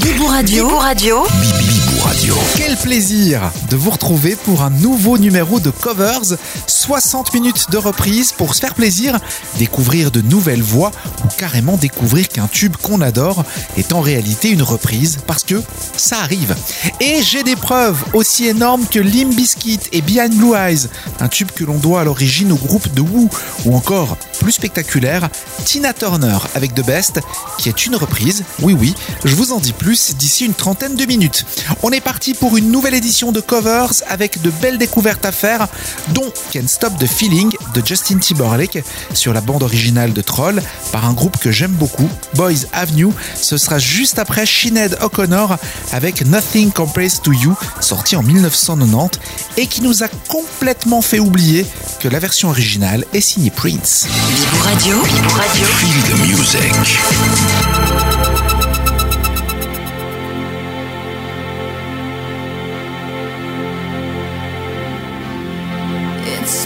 Bibou Radio. Radio. Radio. Quel plaisir de vous retrouver pour un nouveau numéro de Covers. 60 minutes de reprise pour se faire plaisir, découvrir de nouvelles voix ou carrément découvrir qu'un tube qu'on adore est en réalité une reprise parce que ça arrive. Et j'ai des preuves aussi énormes que Limp Bizkit et Behind Blue Eyes, un tube que l'on doit à l'origine au groupe de Who ou encore plus spectaculaire, Tina Turner avec The Best qui est une reprise. Oui oui, je vous en dis plus d'ici une trentaine de minutes. Est parti pour une nouvelle édition de Covers avec de belles découvertes à faire, dont Can't Stop the Feeling de Justin Timberlake sur la bande originale de Troll par un groupe que j'aime beaucoup, Boys Avenue. Ce sera juste après Sinead O'Connor avec Nothing Compares to You, sorti en 1990 et qui nous a complètement fait oublier que la version originale est signée Prince. Bibou Radio. Bibou Radio. Feel the music.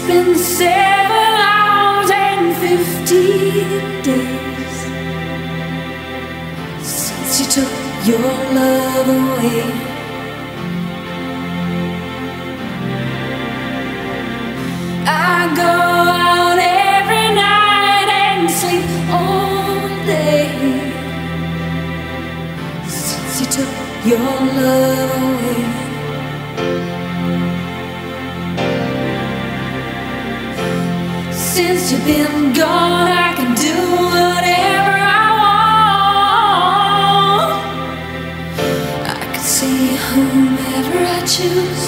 Been seven hours and fifteen days since you took your love away. I go out every night and sleep all day since you took your love away. Since you've been gone, I can do whatever I want. I can see whomever I choose.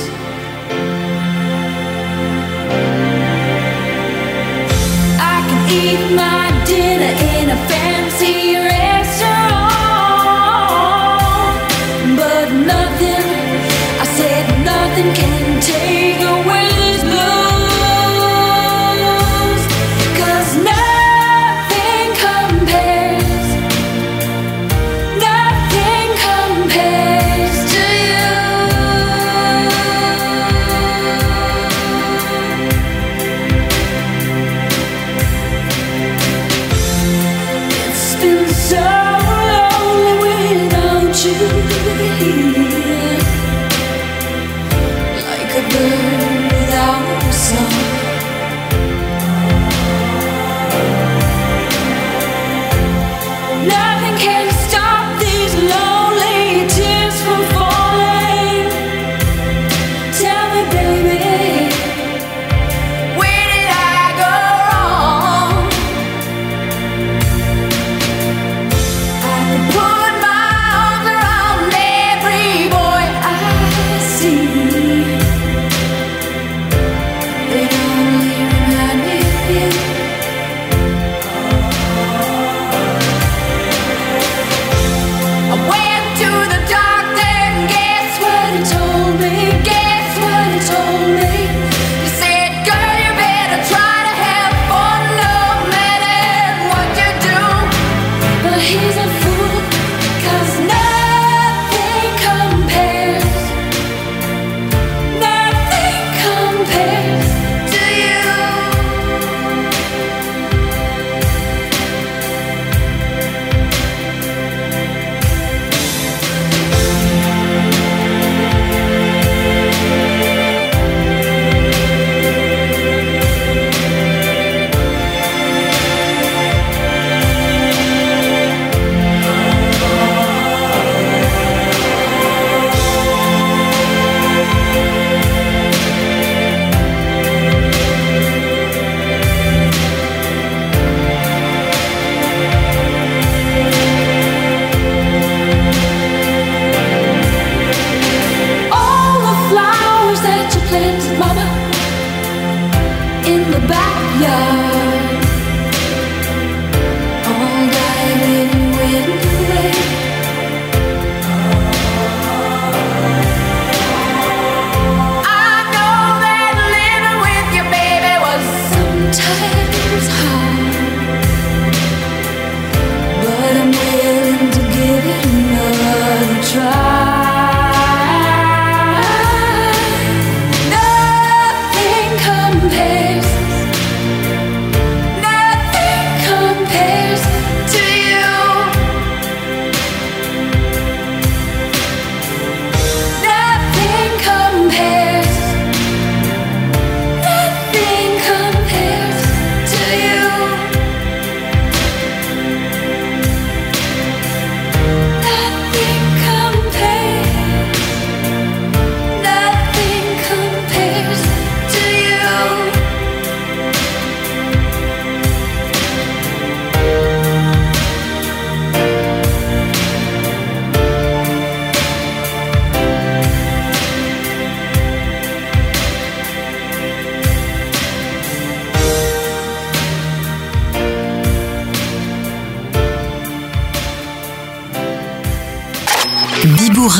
I can eat my dinner in a fancy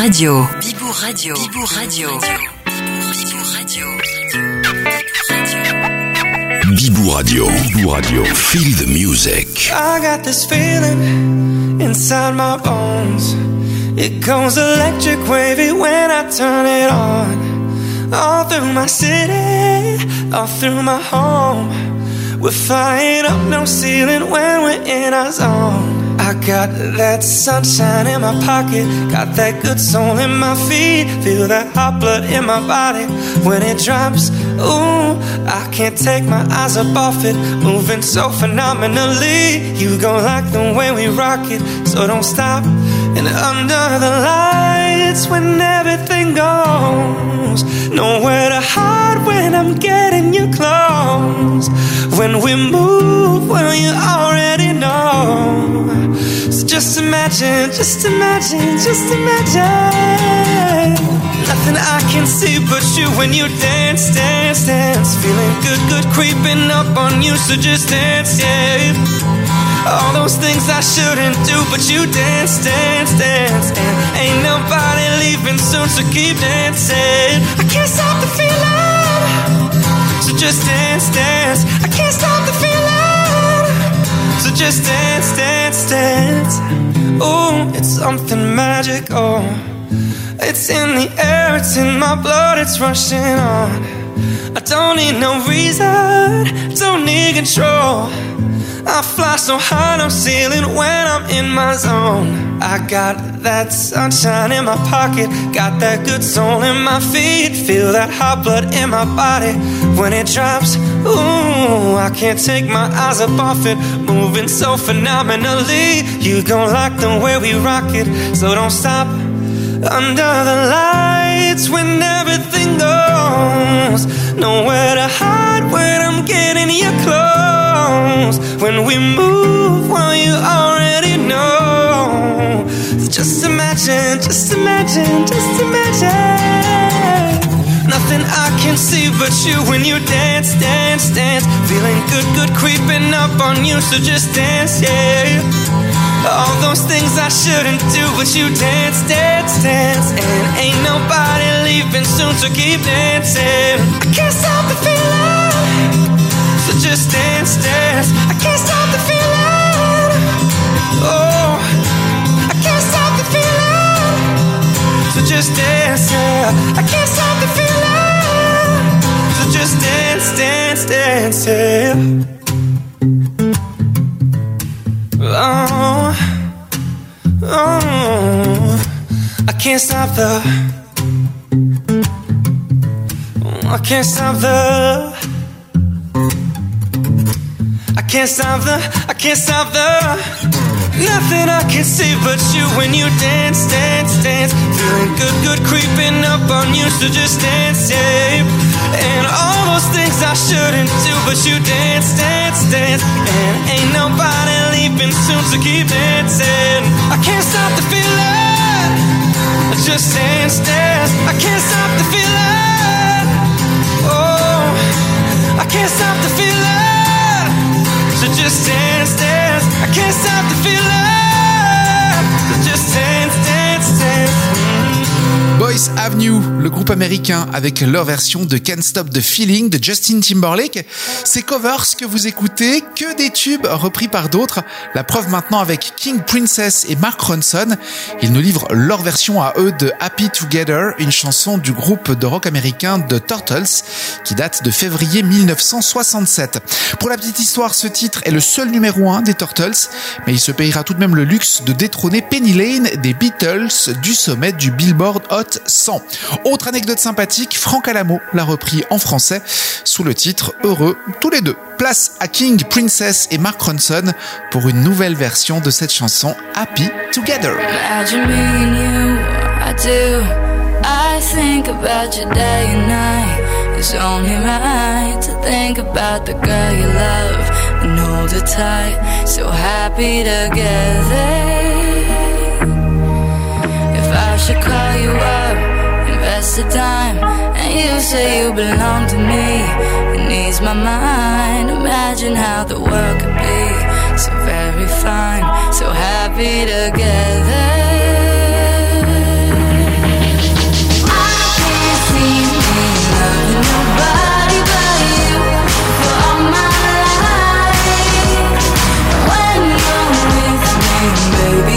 Radio. Bibou Radio. Bibou Radio. Bibou Radio. Bibou Radio. Bibou Radio. Feel the music. I got this feeling inside my bones. It goes electric wavy when I turn it on. All through my city, all through my home. We're flying up no ceiling when we're in our zone. I got that sunshine in my pocket, got that good soul in my feet. Feel that hot blood in my body when it drops. Ooh, I can't take my eyes up off it, moving so phenomenally. You gon' like the way we rock it, so don't stop. And under the lights, when everything goes, nowhere to hide when I'm getting you close. When we move, well, you already know. Just imagine, just imagine, just imagine. Nothing I can see but you when you dance, dance, dance. Feeling good, good creeping up on you, so just dance, yeah. All those things I shouldn't do, but you dance, dance, dance. And ain't nobody leaving soon, so keep dancing. I can't stop the feeling. So just dance, dance. I can't stop the feeling. Just dance, dance, dance. Ooh, it's something magical. Oh. It's in the air, it's in my blood, it's rushing on. I don't need no reason, don't need control. I fly so high, no ceiling when I'm in my zone. I got that sunshine in my pocket, got that good soul in my feet. Feel that hot blood in my body when it drops. Ooh, I can't take my eyes up off it, moving so phenomenally. You gon' like the way we rock it, so don't stop. Under the lights when everything goes, nowhere to hide when I'm getting you close. When we move, well, you already know. Just imagine, just imagine, just imagine. Nothing I can see but you when you dance, dance, dance. Feeling good, good creeping up on you, so just dance, yeah. All those things I shouldn't do, but you dance, dance, dance. And ain't nobody leaving soon, so keep dancing. I can't stop the feeling. So just dance, dance. I can't stop the feeling. Oh, I can't stop the feeling. So just dance, yeah. I can't stop the feeling. So just dance, dance, dance, yeah. Oh, oh, I can't stop the. Oh, I can't stop the. I can't stop the. I can't stop the. Nothing I can see but you when you dance, dance, dance. Feeling good, good creeping up on you, so just dance, yeah. And all those things I shouldn't do, but you dance, dance, dance. And ain't nobody leaving soon, so keep dancing. I can't stop the feeling. I just dance, dance. I can't stop the feeling. Groupe américain avec leur version de Can't Stop the Feeling de Justin Timberlake. Ces covers que vous écoutez, que des tubes repris par d'autres. La preuve maintenant avec King Princess et Mark Ronson. Ils nous livrent leur version à eux de Happy Together, une chanson du groupe de rock américain The Turtles qui date de février 1967. Pour la petite histoire, ce titre est le seul numéro 1 des Turtles, mais il se payera tout de même le luxe de détrôner Penny Lane des Beatles du sommet du Billboard Hot 100. Autre anecdote sympathique, Franck Alamo l'a repris en français sous le titre Heureux tous les deux. Place à King, Princess et Mark Ronson pour une nouvelle version de cette chanson Happy Together. the time. And you say you belong to me. It needs my mind. Imagine how the world could be so very fine, so happy together. baby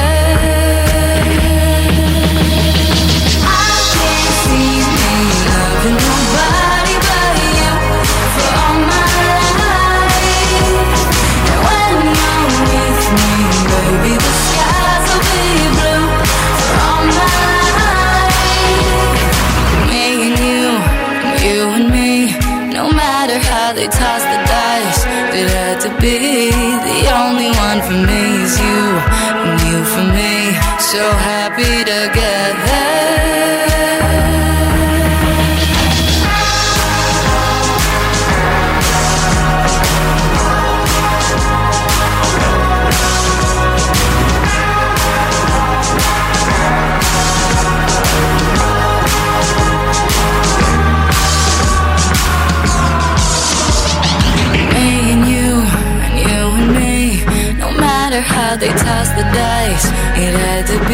so happy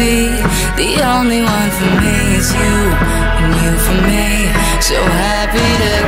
the only one for me. is you and you for me. So happy to.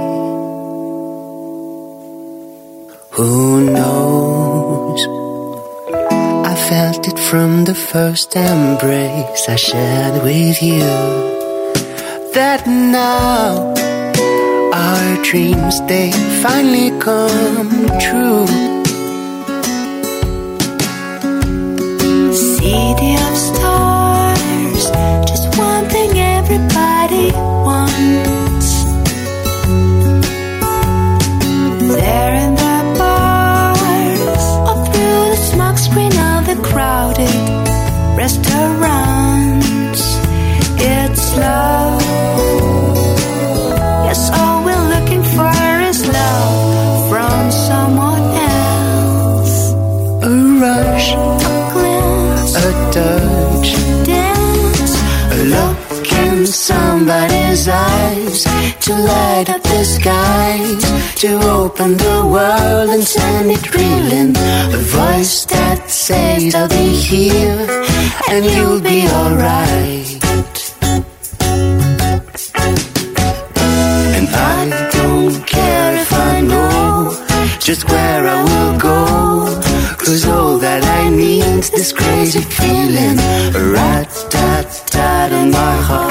Who knows? I felt it from the first embrace I shared with you. That now our dreams they finally come true. of stars, to light up the skies, to open the world and send it reeling. A voice that says I'll be here and you'll be alright. And I don't care if I know just where I will go. Cause all that I need's this crazy feeling. A rat tat tat in my heart.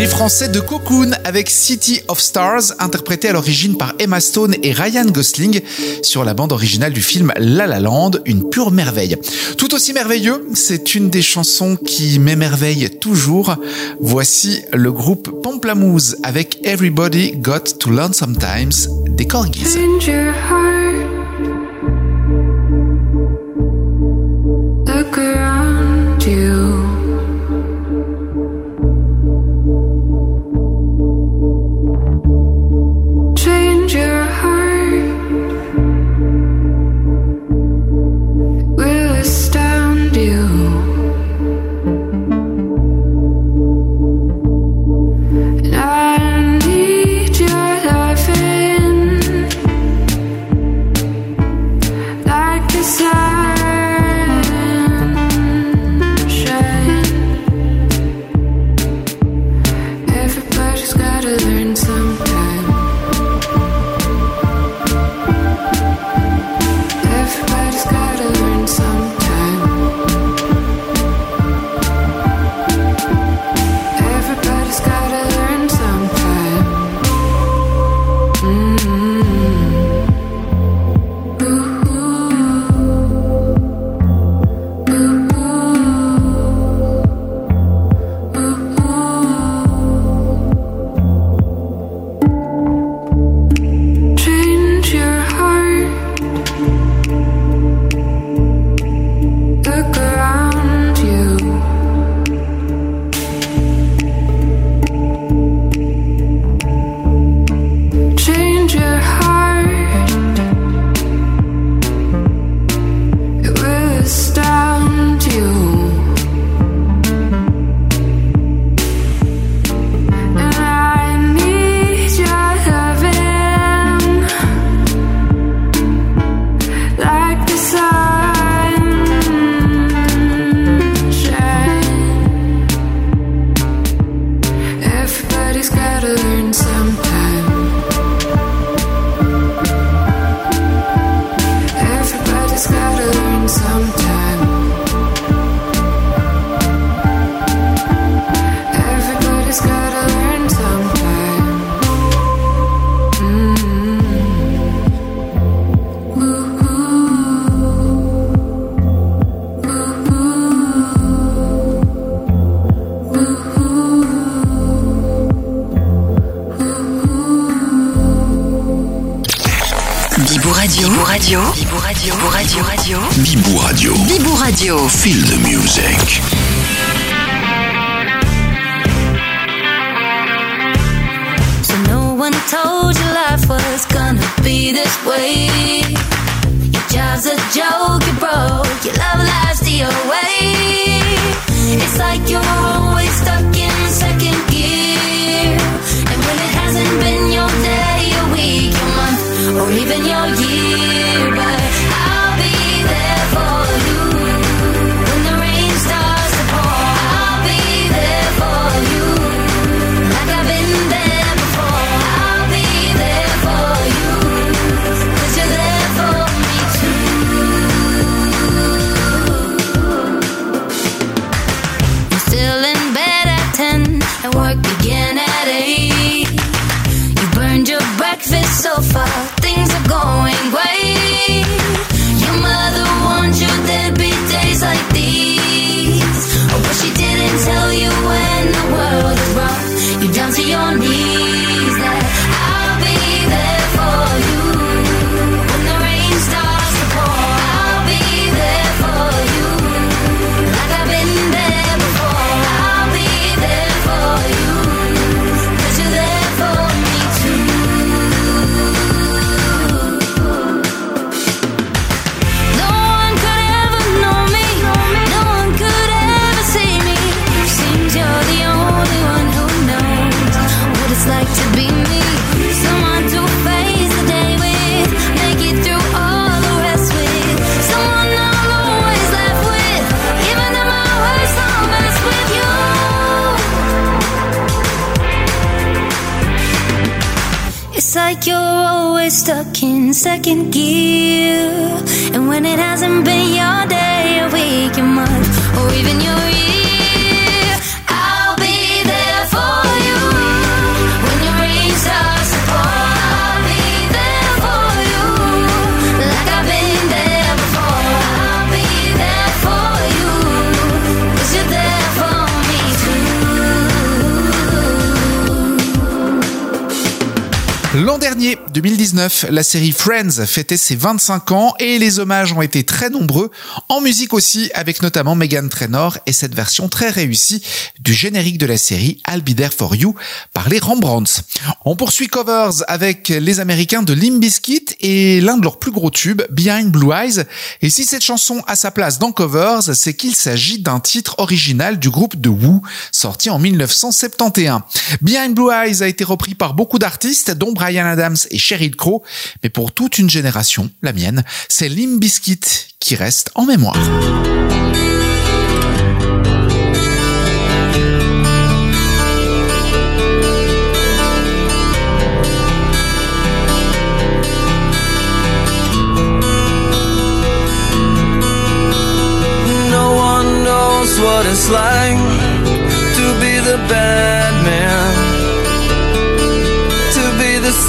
Les Français de Cocoon avec City of Stars, interprété à l'origine par Emma Stone et Ryan Gosling sur la bande originale du film La La Land, une pure merveille. Tout aussi merveilleux, c'est une des chansons qui m'émerveille toujours. Voici le groupe Pamplamousse avec Everybody Got to Learn Sometimes des Corgis. Even your year, second gear. And when it hasn't been L'an dernier, 2019, la série Friends fêtait ses 25 ans et les hommages ont été très nombreux, en musique aussi, avec notamment Megan Trainor et cette version très réussie du générique de la série I'll Be There For You par les Rembrandts. On poursuit covers avec les Américains de Limp Bizkit et l'un de leurs plus gros tubes, Behind Blue Eyes. Et si cette chanson a sa place dans covers, c'est qu'il s'agit d'un titre original du groupe The Who, sorti en 1971. Behind Blue Eyes a été repris par beaucoup d'artistes, dont Brian Adams et Sheryl Crow, mais pour toute une génération, la mienne, c'est Limp Bizkit qui reste en mémoire.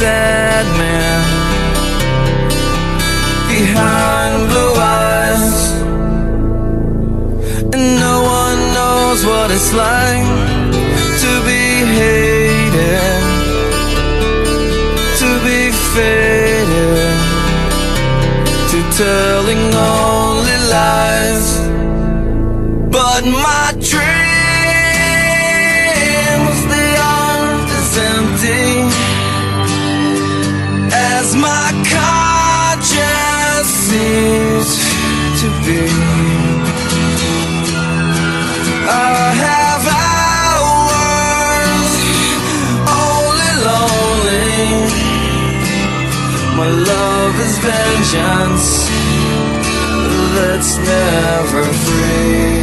Sad man behind blue eyes. And no one knows what it's like to be hated, to be faded to telling only lies. But my dreams, My love is vengeance that's never free.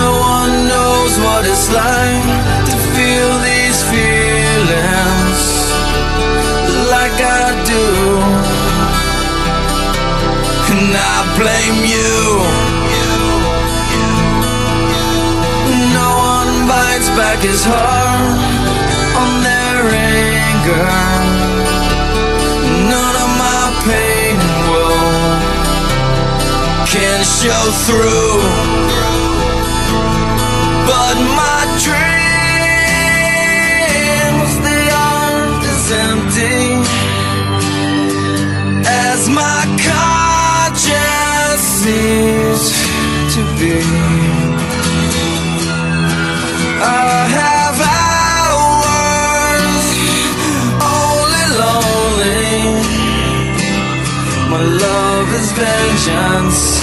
No one knows what it's like to feel these feelings like I do. And I blame you. One back his heart on their anger. None of my pain and woe can show through. But my dreams empty as my just seems to be. Vengeance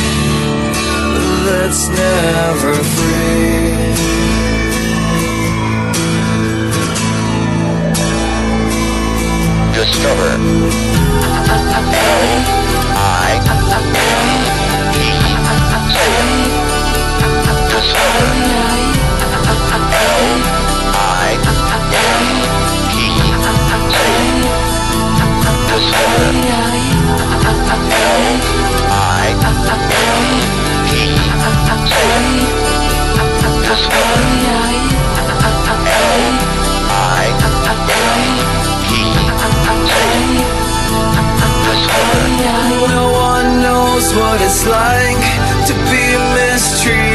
that's never free. Discover. I. No one what it's like to be mistreated,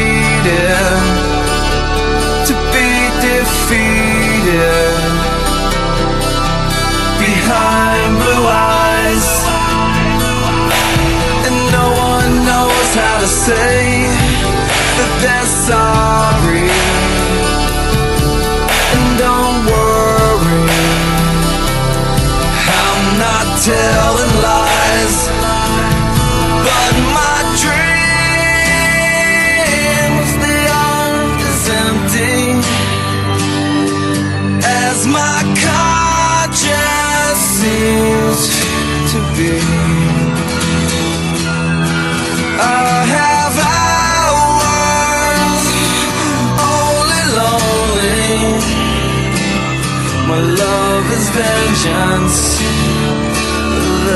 telling lies, but my dreams they aren't as empty as my just seems to be. I have hours only lonely. My love is vengeance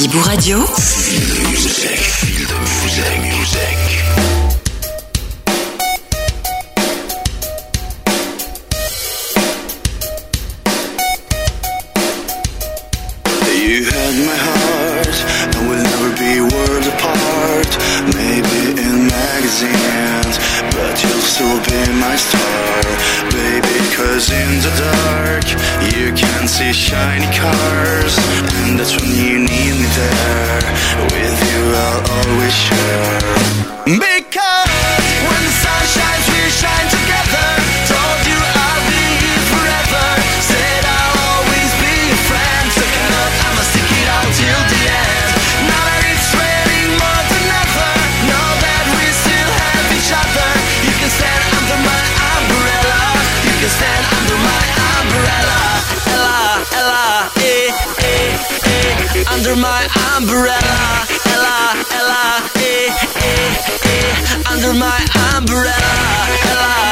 Bibou Radio. You had my heart, and we'll never be apart. Maybe in magazines, but you'll still be my star, shiny cars, and that's when you need. With you, I'll always share. Because Under my umbrella. Ella, Ella, eh, eh, eh. Under my umbrella. Ella,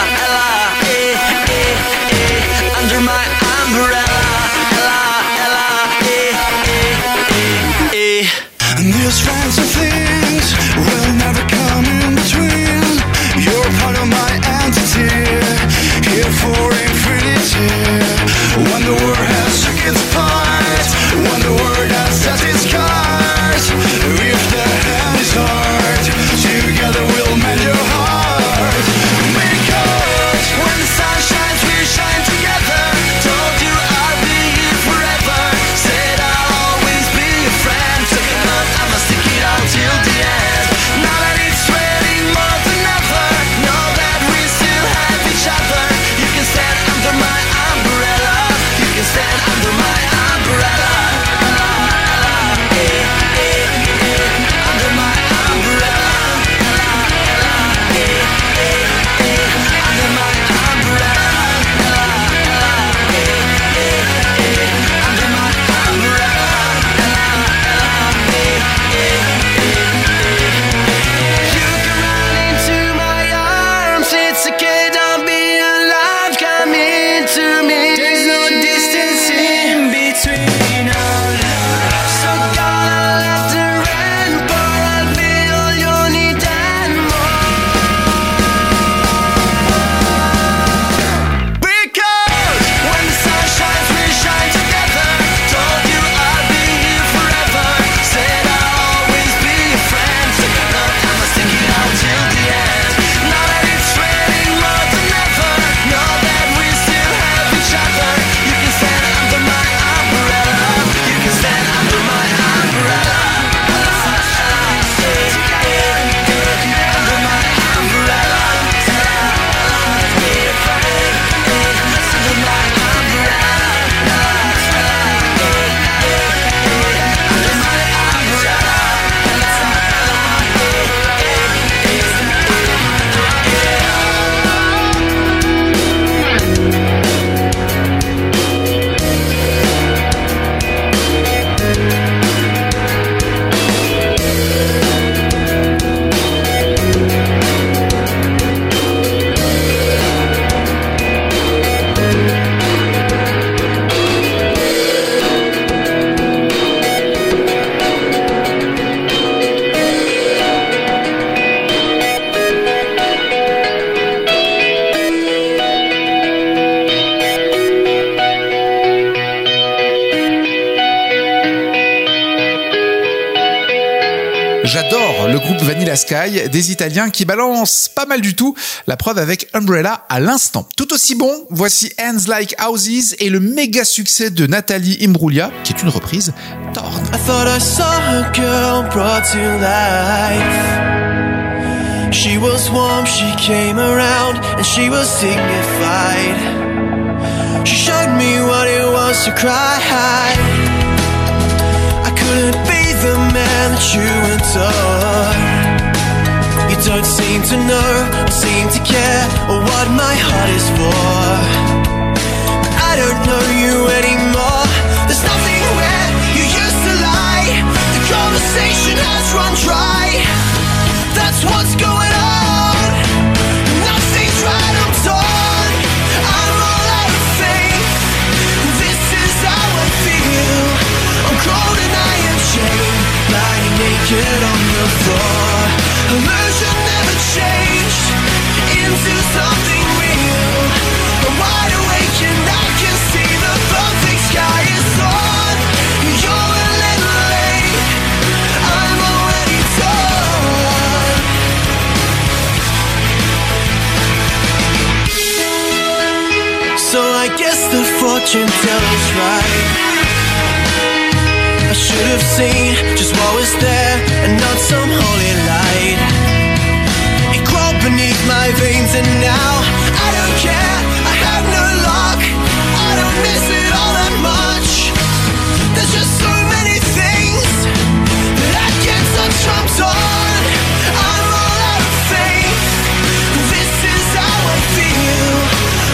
J'adore le groupe Vanilla Sky, des Italiens qui balancent pas mal du tout. La preuve avec Umbrella à l'instant. Tout aussi bon, voici Hands Like Houses et le méga succès de Nathalie Imbruglia, qui est une reprise Torn. The man that you adore. You don't seem to know or seem to care or what my heart is for. I don't know you anymore. There's nothing where you used to lie. The conversation has run dry. That's what's going on. Naked on the floor. Illusion never changed into something real. I'm wide awake and I can see the perfect sky is on. You're a little late. I'm already torn. So I guess the fortune teller's right. I should have seen just what was there and not some holy light. It crawled beneath my veins and now I don't care. I have no luck. I don't miss it all that much. There's just so many things that I can't touch. I'm torn. I'm all out of faith. This is how I feel.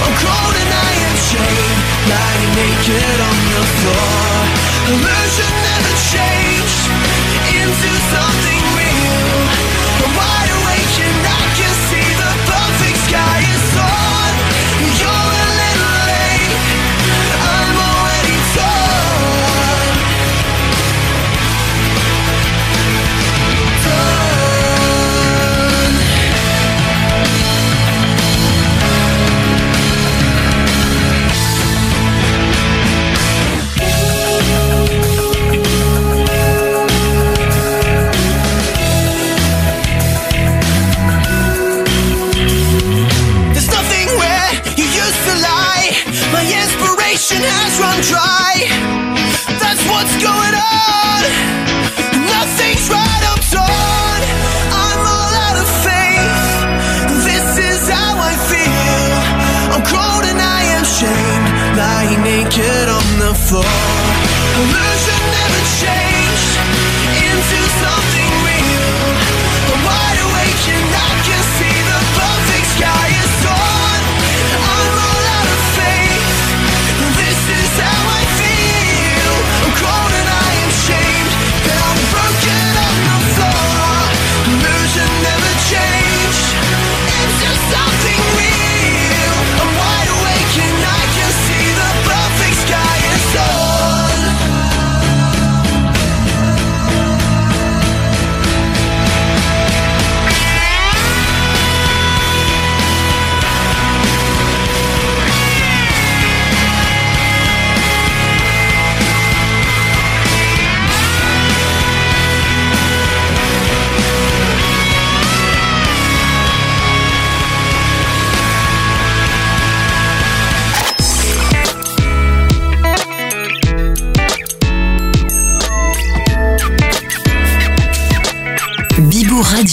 I'm cold and I am chained, lying naked on the floor. Illusion never changed into something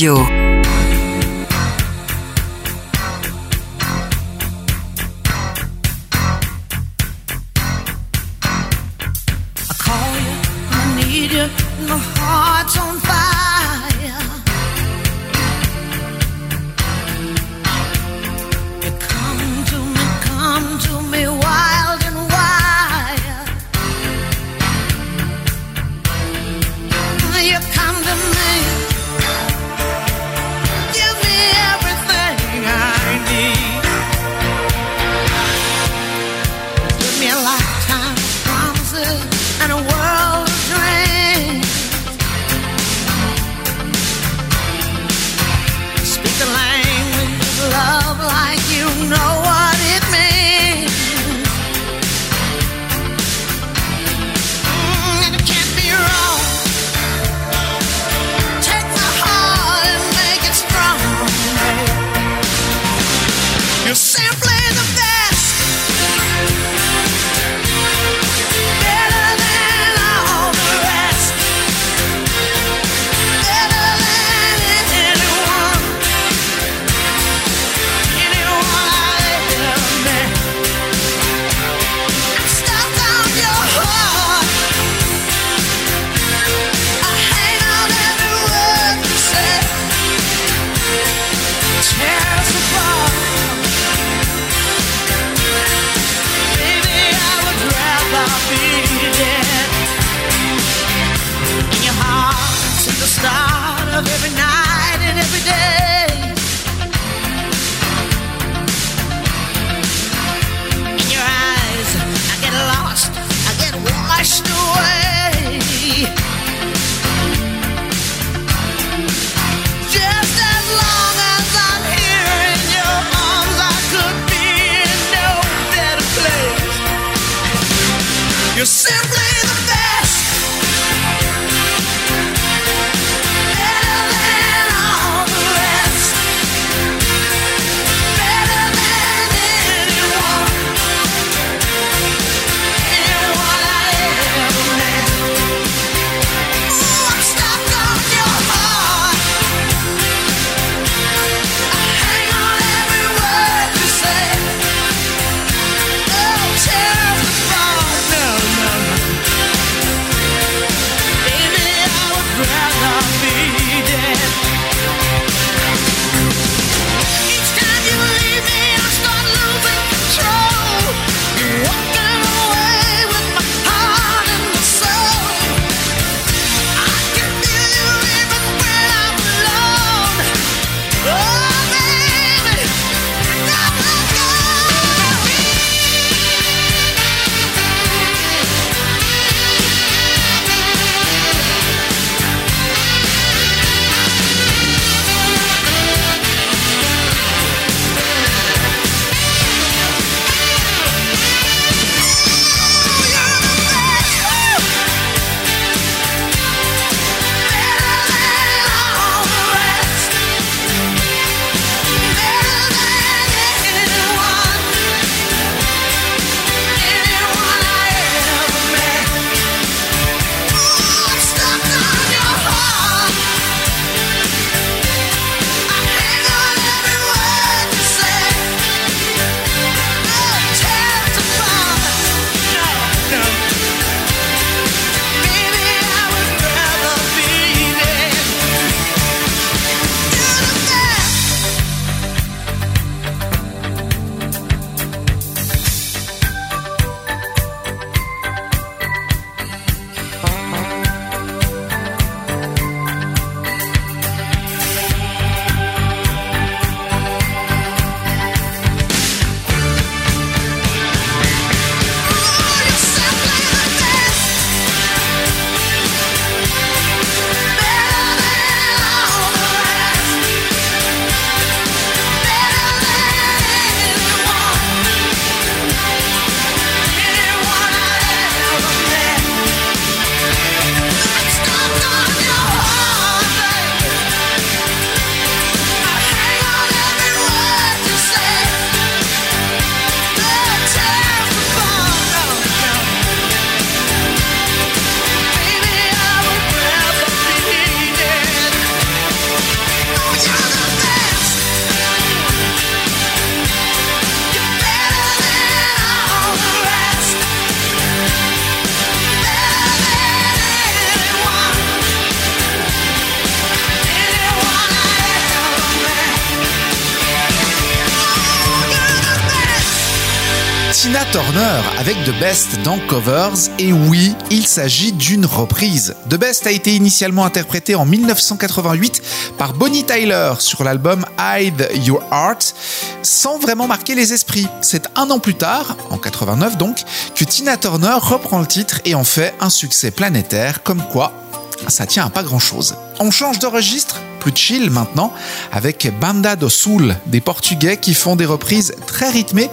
Radio. Tina Turner avec The Best dans Covers et oui, il s'agit d'une reprise. The Best a été initialement interprété en 1988 par Bonnie Tyler sur l'album Hide Your Heart sans vraiment marquer les esprits. C'est un an plus tard, en 89 donc, que Tina Turner reprend le titre et en fait un succès planétaire comme quoi ça tient à pas grand chose. On change de registre, plus chill maintenant, avec Banda do Sul, des Portugais qui font des reprises très rythmées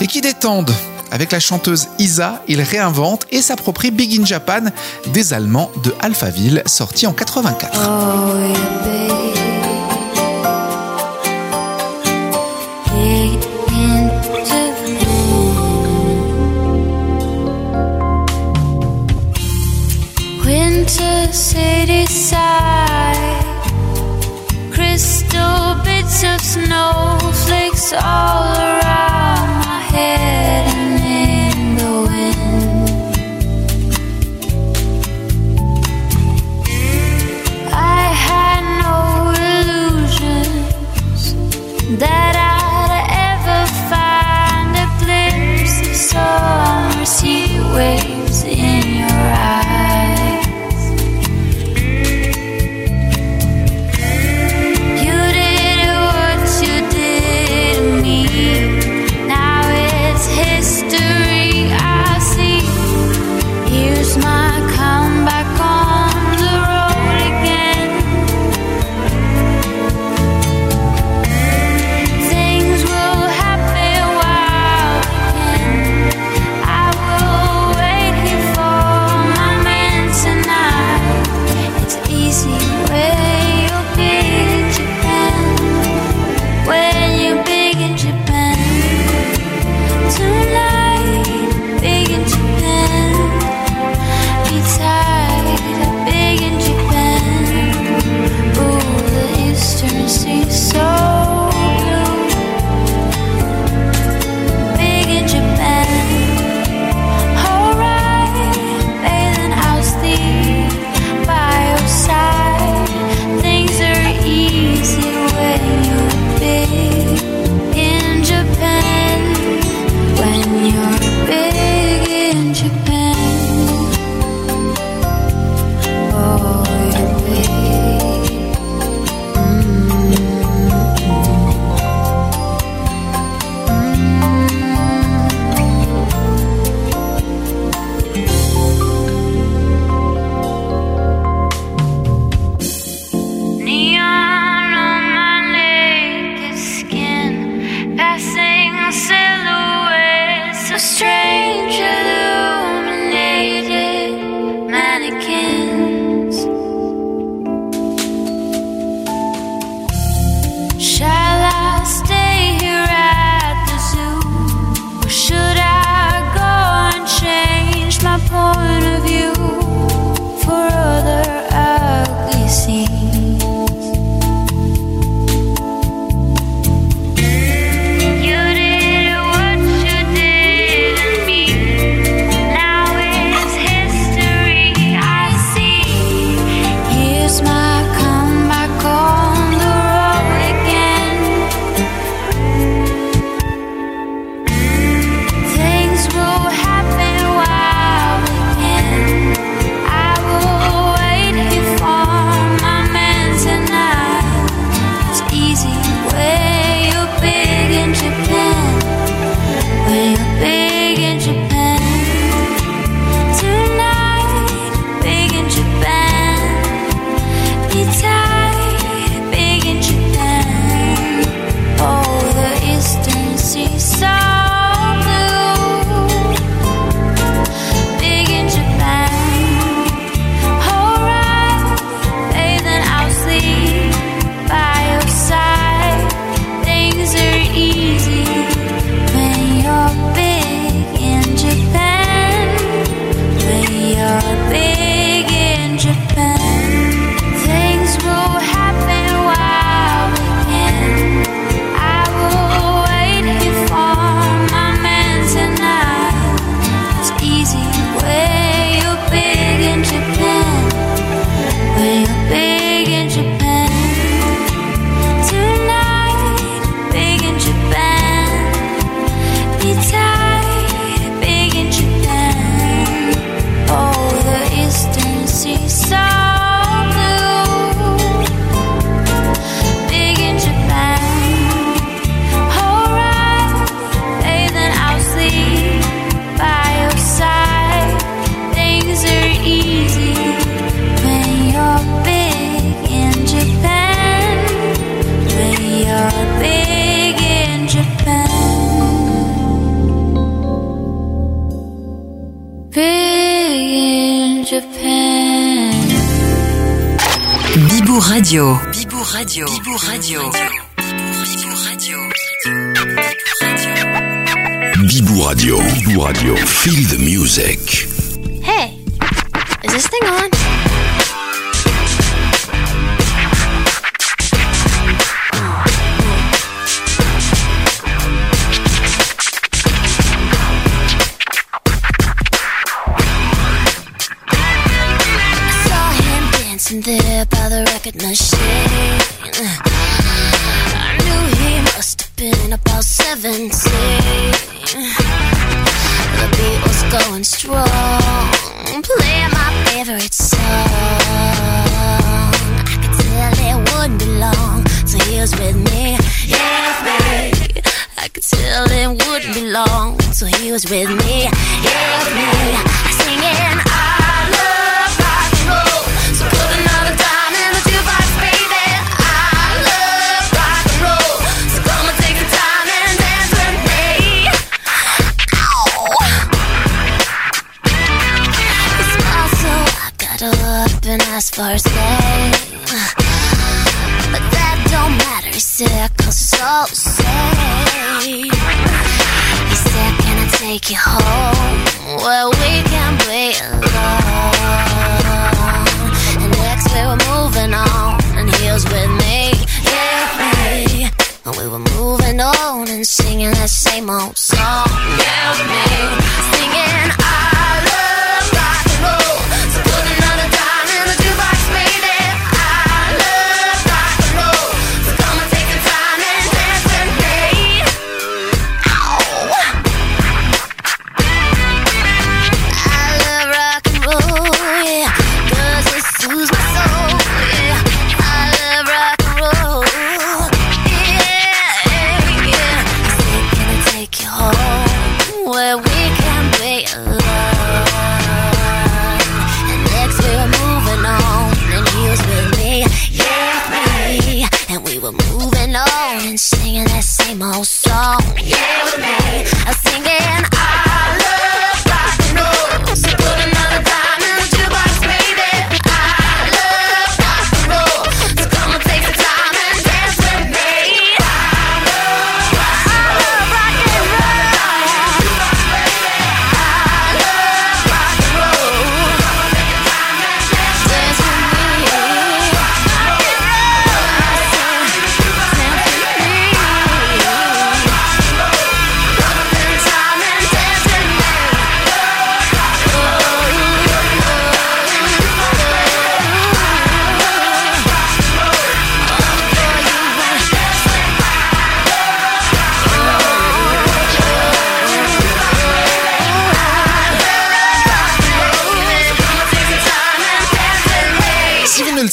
et qui détendent. Avec la chanteuse Isa, il réinvente et s'approprie Big in Japan des Allemands de Alphaville, sorti en 84. Winter city side, crystal bits of snowflakes all around my head and in the wind. I had no illusions that I'd ever find a glimpse of summer sea waves Bibou Radio. Bibou Radio. Bibou Radio. Bibou Radio. Bibou Radio. Bibou Radio. Feel the music. Hey, is this thing on? dancing there by the record machine.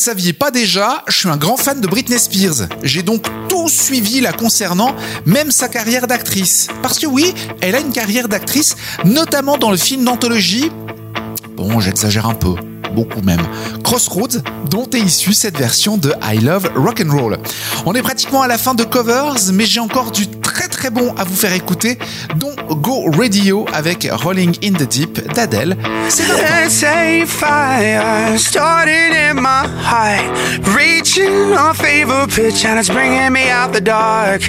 Saviez pas déjà, je suis un grand fan de Britney Spears. J'ai donc tout suivi la concernant, même sa carrière d'actrice. Parce que oui, elle a une carrière d'actrice, notamment dans le film d'anthologie. Bon, j'exagère un peu beaucoup même. Crossroads, dont est issue cette version de I Love Rock'n'Roll. On est pratiquement à la fin de covers, mais j'ai encore du très très bon à vous faire écouter, dont Go Radio avec Rolling in the Deep d'Adèle. C'est fire started in my heart, reaching a fever pitch, and it's bringing me out the dark.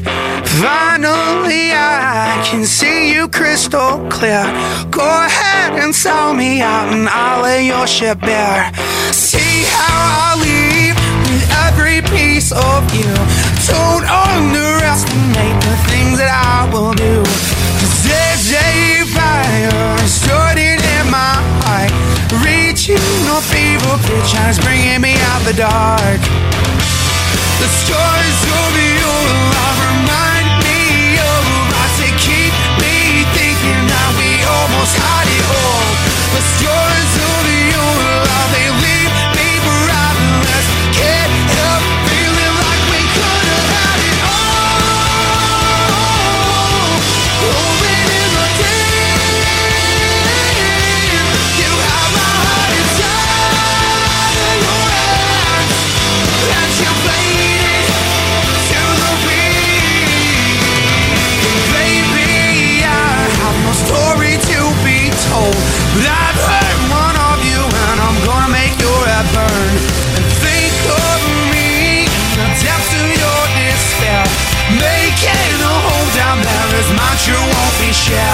Finally, I can see you crystal clear. Go ahead and sell me out, and I'll lay your ship bare. See how I leave with every piece of you. Don't underestimate the things that I will do. Fire started in my heart, reaching a fever pitch, and it's bringing me out the dark. The stories of your love remind me of us. They keep me thinking that we almost had it all. The stories won't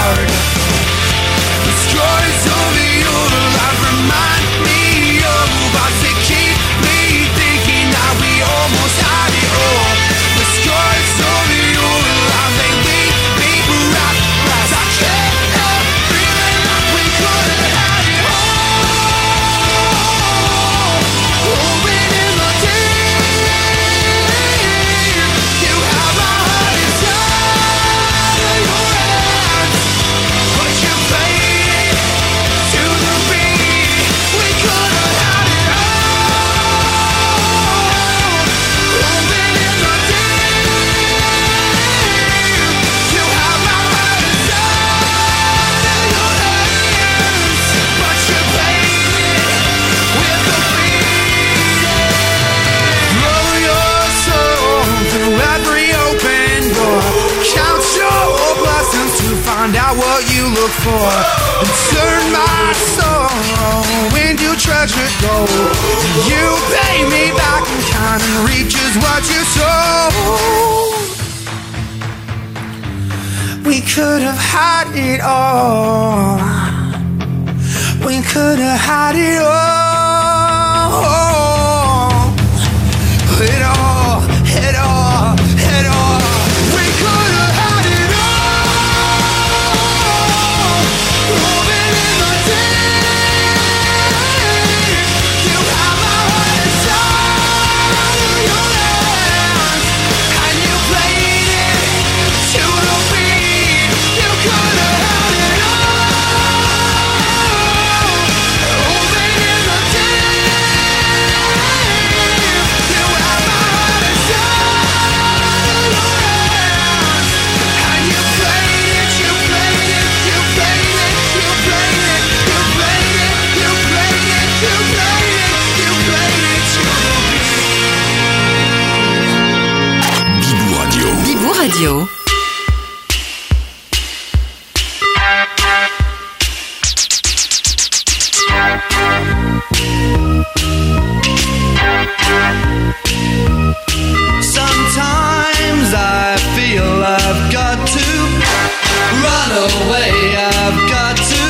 away. I've got to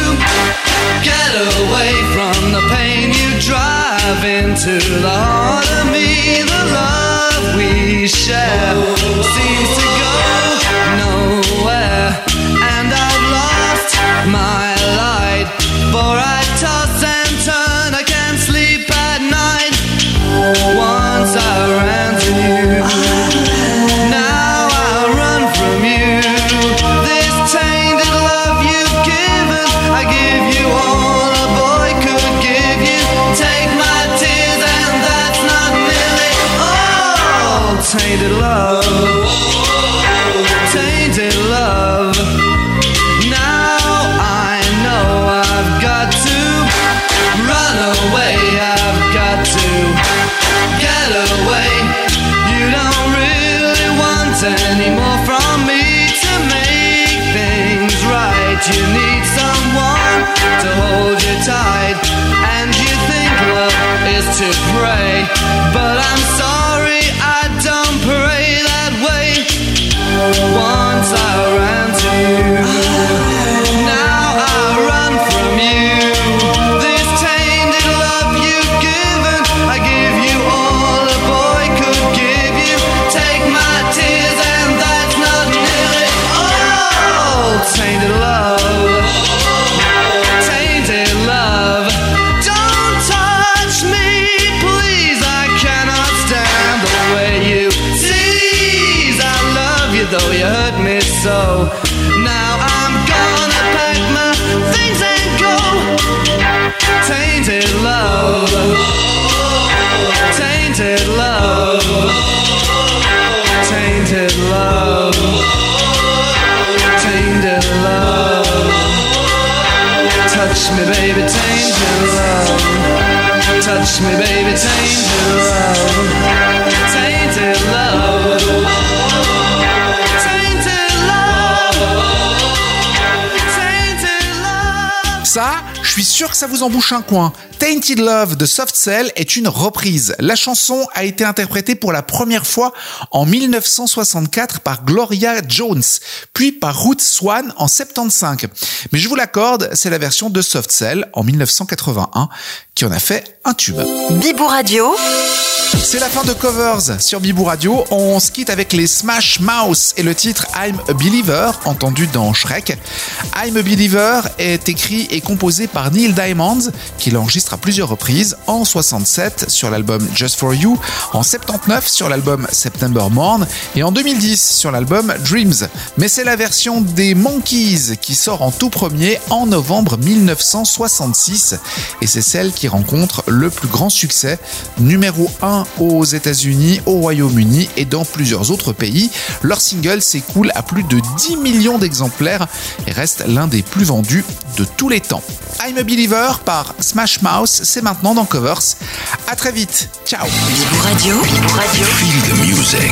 get away from the pain you drive into the heart of me. The love we share seems to go nowhere, and I've lost my so. Now I'm gonna pack my things and go. Tainted love, tainted love, tainted love, tainted love. Touch me, baby, tainted love. Touch me, baby, tainted love. Sûr que ça vous embouche un coin. Tainted Love de Soft Cell est une reprise. La chanson a été interprétée pour la première fois en 1964 par Gloria Jones, puis par Ruth Swan en 75. Mais je vous l'accorde, c'est la version de Soft Cell en 1981 qui en a fait un tube. Bibou Radio. C'est la fin de Covers sur Bibou Radio. On se quitte avec les Smash Mouth et le titre I'm a Believer, entendu dans Shrek. I'm a Believer est écrit et composé par Neil Diamond, qui l'enregistre à plusieurs reprises, en 67 sur l'album Just For You, en 79 sur l'album September Morn et en 2010 sur l'album Dreams. Mais c'est la version des Monkeys qui sort en tout premier en novembre 1966 et c'est celle qui rencontre le plus grand succès, numéro 1 aux États-Unis, au Royaume-Uni et dans plusieurs autres pays. Leur single s'écoule à plus de 10 millions d'exemplaires et reste l'un des plus vendus de tous les temps. I'm a Believer par Smash Mouth, c'est maintenant dans Covers. À très vite, ciao Bibou Radio. Bibou Radio. Feel the music.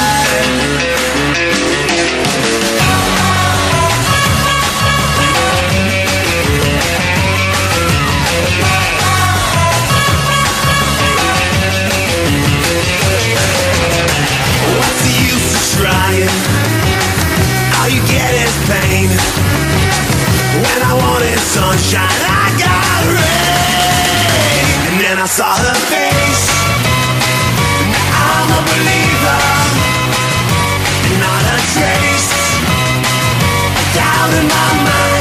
sunshine, I got rain. And then I saw her face. Now I'm a believer, not a trace. A doubt in my mind.